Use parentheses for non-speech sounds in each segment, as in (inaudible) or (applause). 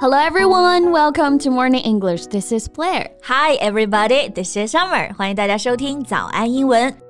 Hello everyone, welcome to Morning English. This is Blair. Hi everybody, this is Summer. 欢迎大家收听早安英文。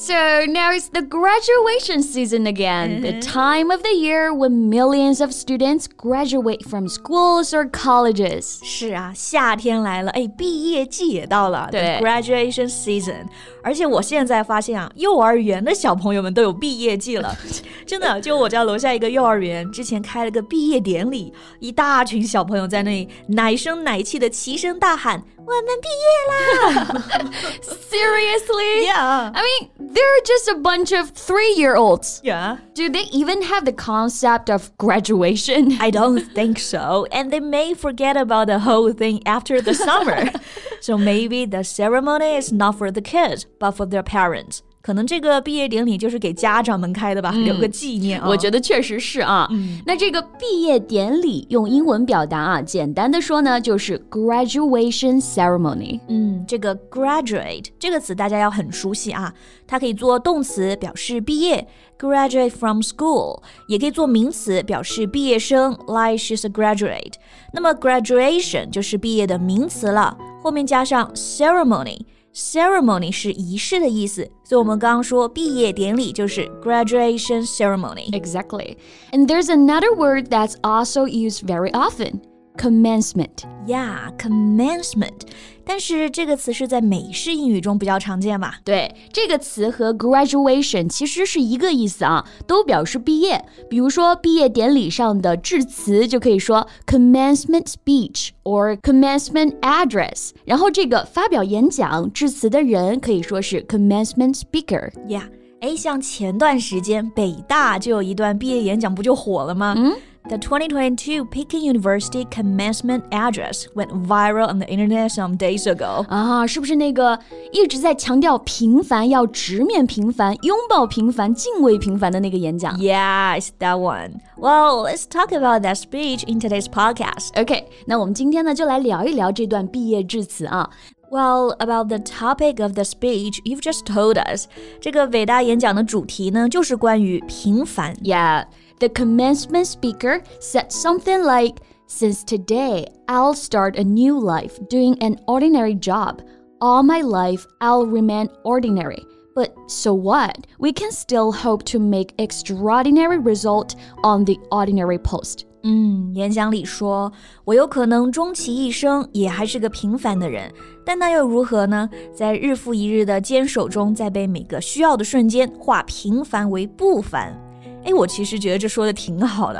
So now it's the graduation season again, the time of the year when millions of students graduate from schools or colleges. 是啊，夏天来了，哎，毕业季也到了对，the graduation season。而且我现在发现啊，幼儿园的小朋友们都有毕业季了，真的，就我家楼下一个幼儿园，之前开了个毕业典礼，一大群小朋友在那里奶声奶气的齐声大喊：“(laughs) 我们毕业啦 (laughs) Seriously?！”Yeah, I mean, they're just a bunch of three year olds. yeah. Do they even have the concept of graduation? I don't think so. And they may forget about the whole thing after the summer. (laughs) so maybe the ceremony is not for the kids, but for their parents. 可能这个毕业典礼就是给家长们开的吧，留个纪念啊。我觉得确实是啊。那这个毕业典礼用英文表达啊，简单的说呢，就是 graduation ceremony。嗯，这个 graduate 这个词大家要很熟悉啊，它可以做动词表示毕业，graduate from school，也可以做名词表示毕业生，like she's a graduate。那么 graduation 就是毕业的名词了，后面加上 ceremony。Ceremony 是仪式的意思，所以我们刚刚说毕业典礼就是 graduation ceremony。 Exactly. And there's another word that's also used very often Commencement. Yeah, commencement。但是这个词是在美式英语中比较常见吧？对，这个词和 graduation 其实是一个意思啊，都表示毕业。比如说毕业典礼上的致辞就可以说 commencement speech or commencement address。然后这个发表演讲致辞的人可以说是 commencement speaker。Yeah，，哎，像前段时间北大就有一段毕业演讲，不就火了吗？嗯。The 2022 Peking University commencement address went viral on the internet some days ago. 啊，是不是那个一直在强调平凡，要直面平凡，拥抱平凡，敬畏平凡的那个演讲 Yeah, it's that one. Well, let's talk about that speech in today's podcast. ？OK，那我们今天呢就来聊一聊这段毕业致辞啊。 Well, about the topic of the speech, you've just told us. 这个伟大演讲的主题呢，就是关于平凡。 Yeah, the commencement speaker said something like, Since today, I'll start a new life doing an ordinary job. All my life, I'll remain ordinary. But so what? We can still hope to make extraordinary result on the ordinary post. 嗯，演讲里说，我有可能终其一生也还是个平凡的人，但那又如何呢？在日复一日的坚守中，在被每个需要的瞬间化平凡为不凡。哎，我其实觉得这说的挺好的、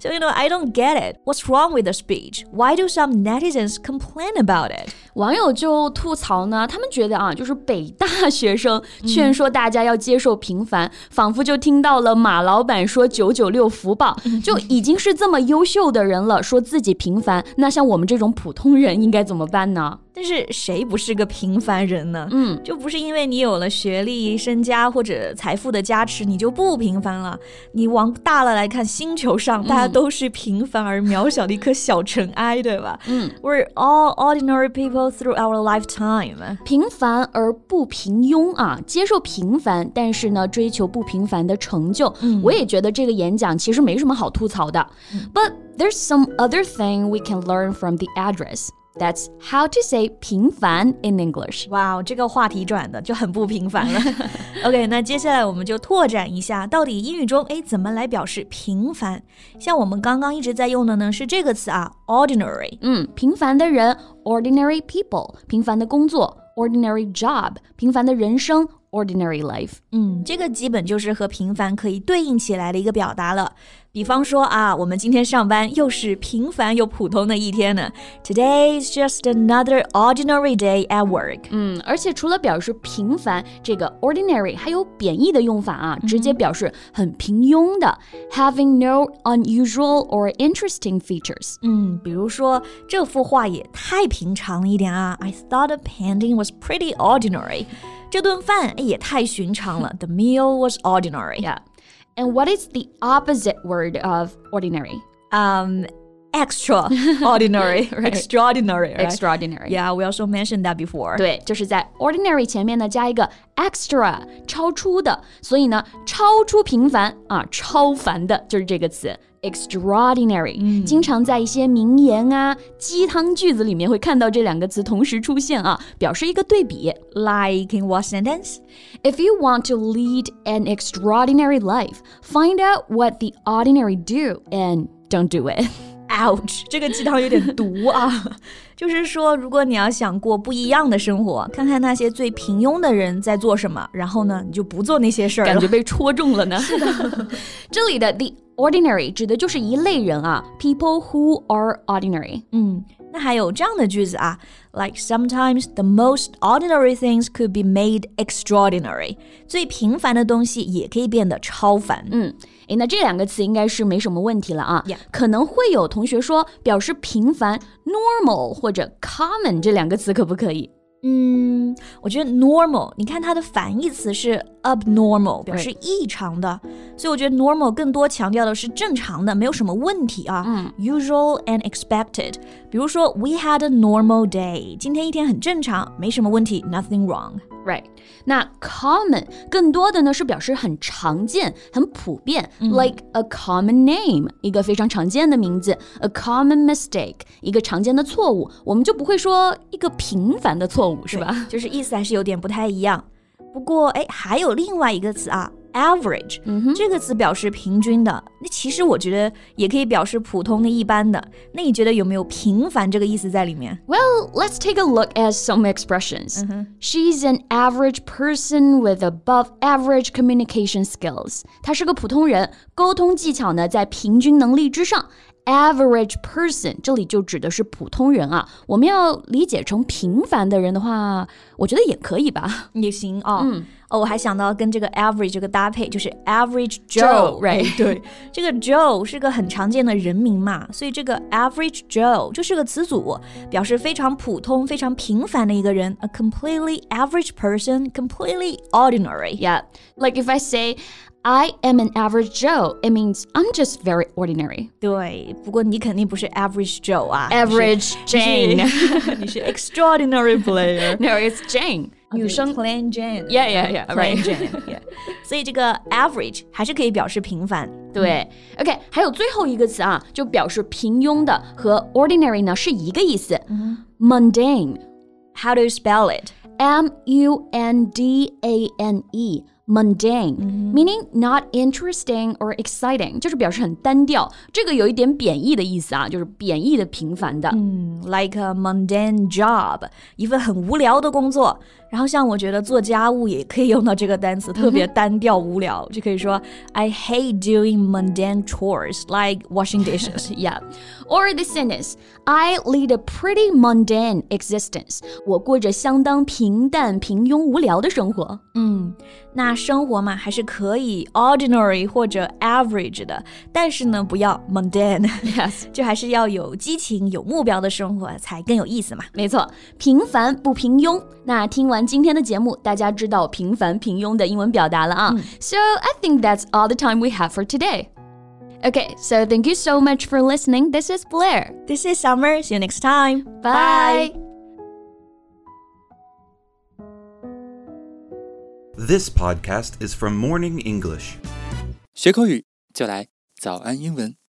，So you know, I don't get it. What's wrong with the speech? Why do some netizens complain about it? 网友就吐槽呢，他们觉得啊，就是北大学生劝说大家要接受平凡，仿佛就听到了马老板说“九九六福报”，就已经是这么优秀的人了，说自己平凡，那像我们这种普通人应该怎么办呢？但是谁不是个平凡人呢？嗯，就不是因为你有了学历、身家或者财富的加持，你就不平凡了。你往大了来看，星球上大家都是平凡而渺小的一颗小尘埃，对吧？嗯，We're all ordinary people through our lifetime. 平凡而不平庸啊，接受平凡，但是呢，追求不平凡的成就。我也觉得这个演讲其实没什么好吐槽的。But there's some other thing we can learn from the address. That's how to say 平凡 in English. 哇，这个话题转的就很不平凡了。(laughs) OK，那接下来我们就拓展一下，到底英语中哎怎么来表示平凡？像我们刚刚一直在用的呢是这个词啊，ordinary。嗯，平凡的人 ordinary people，平凡的工作 ordinary job，平凡的人生 ordinary life。嗯，这个基本就是和平凡可以对应起来的一个表达了。比方说啊，我们今天上班又是平凡又普通的一天呢。Today is just another ordinary day at work。嗯，而且除了表示平凡，这个 ordinary 还有贬义的用法啊，直接表示很平庸的，having no unusual or interesting features。嗯，比如说这幅画也太平常了一点啊。I thought the painting was pretty ordinary。 这顿饭哎也太寻常了。The (laughs) meal was ordinary。 Yeah. And what is the opposite word of ordinary? Um, extraordinary, (laughs) Right. (laughs) extraordinary, right? extraordinary。 Yeah, we also mentioned that before. 对，就是在 ordinary 前面呢加一个 extra，超出的，所以呢，超出平凡啊，超凡的就是这个词 extraordinary。经常在一些名言啊、鸡汤句子里面会看到这两个词同时出现啊，表示一个对比。 Like in what sentence? If you want to lead an extraordinary life, find out what the ordinary do and don't do it. Ouch，这个鸡汤有点毒啊！就是说，如果你要想过不一样的生活，看看那些最平庸的人在做什么，然后呢，你就不做那些事儿了。感觉被戳中了呢。是的，这里的 the (laughs) (laughs) ordinary 指的就是一类人啊，people who are ordinary。嗯，那还有这样的句子啊，like sometimes the most ordinary things could be made extraordinary，最平凡的东西也可以变得超凡。嗯，诶，那这两个词应该是没什么问题了啊。 Yeah 可能会有同学说，表示平凡 normal 或者 common 这两个词可不可以？ 嗯，我觉得 normal，你看它的反义词是 abnormal，表示异常的所以我觉得 normal 更多强调的是正常的，没有什么问题啊。嗯 Usual and expected，比如说 We had a normal day，今天一天很正常，没什么问题，nothing wrong。Right，那 common 更多的呢是表示很常见、很普遍、l i k e a common name，一个非常常见的名字；a common mistake，一个常见的错误。我们就不会说一个平凡的错误，是吧？就是意思还是有点不太一样。不过，哎，还有另外一个词啊 ，average，、这个词表示平均的。那其实我觉得也可以表示普通的、一般的。那你觉得有没有平凡这个意思在里面？ Well, let's take a look at some expressions. She's an average person with above average communication skills. 她是个普通人，沟通技巧呢在平均能力之上。 Average person 这里就指的是普通人啊。我们要理解成平凡的人的话，我觉得也可以吧。也行啊。嗯哦，我还想到跟这个 average 这个搭配，就是 average Joe， Joe，哎 right 对，这个 Joe (laughs) 是个很常见的人名嘛，所以这个 average Joe 就是个词组，表示非常普通、非常平凡的一个人，a completely average person, completely ordinary。 Yeah, like if I say I am an average Joe, it means I'm just very ordinary. 对，不过你肯定不是 average Joe 啊 Average 你 Jane. 是你是 (laughs) extraordinary player。 (laughs) No, it's Jane. (laughs) 女生 plain Jane。 Yeah, yeah, yeah, plain right. Jane。yeah 所以这个 average 还是可以表示平凡。对，OK，还有最后一个词啊，就表示平庸的和 ordinary 呢是一个意思、mundane。 How do you spell it? M U N D A N E mundane、meaning not interesting or exciting，就是表示很单调。这个有一点贬义的意思啊，就是贬义的平凡的。嗯，like a mundane job，一份很无聊的工作。然后像我觉得做家务也可以用到这个单词，特别单调无聊，就可以说 I hate doing mundane chores like washing dishes。Yeah. Or the sentence, I lead a pretty mundane existence. 我过着相当平淡、平庸、无聊的生活。嗯，那生活嘛，还是可以 ordinary 或者 average 的，但是呢，不要 mundane。Yes. 就还是要有激情、有目标的生活才更有意思嘛。没错，平凡不平庸。那听完今天的节目，大家知道平凡、平庸的英文表达了啊。So I think that's all the time we have for today. Okay, so thank you so much for listening. This is Blair. This is Summer. See you next time. Bye. This podcast is from Morning English. 学口语就来早安英文。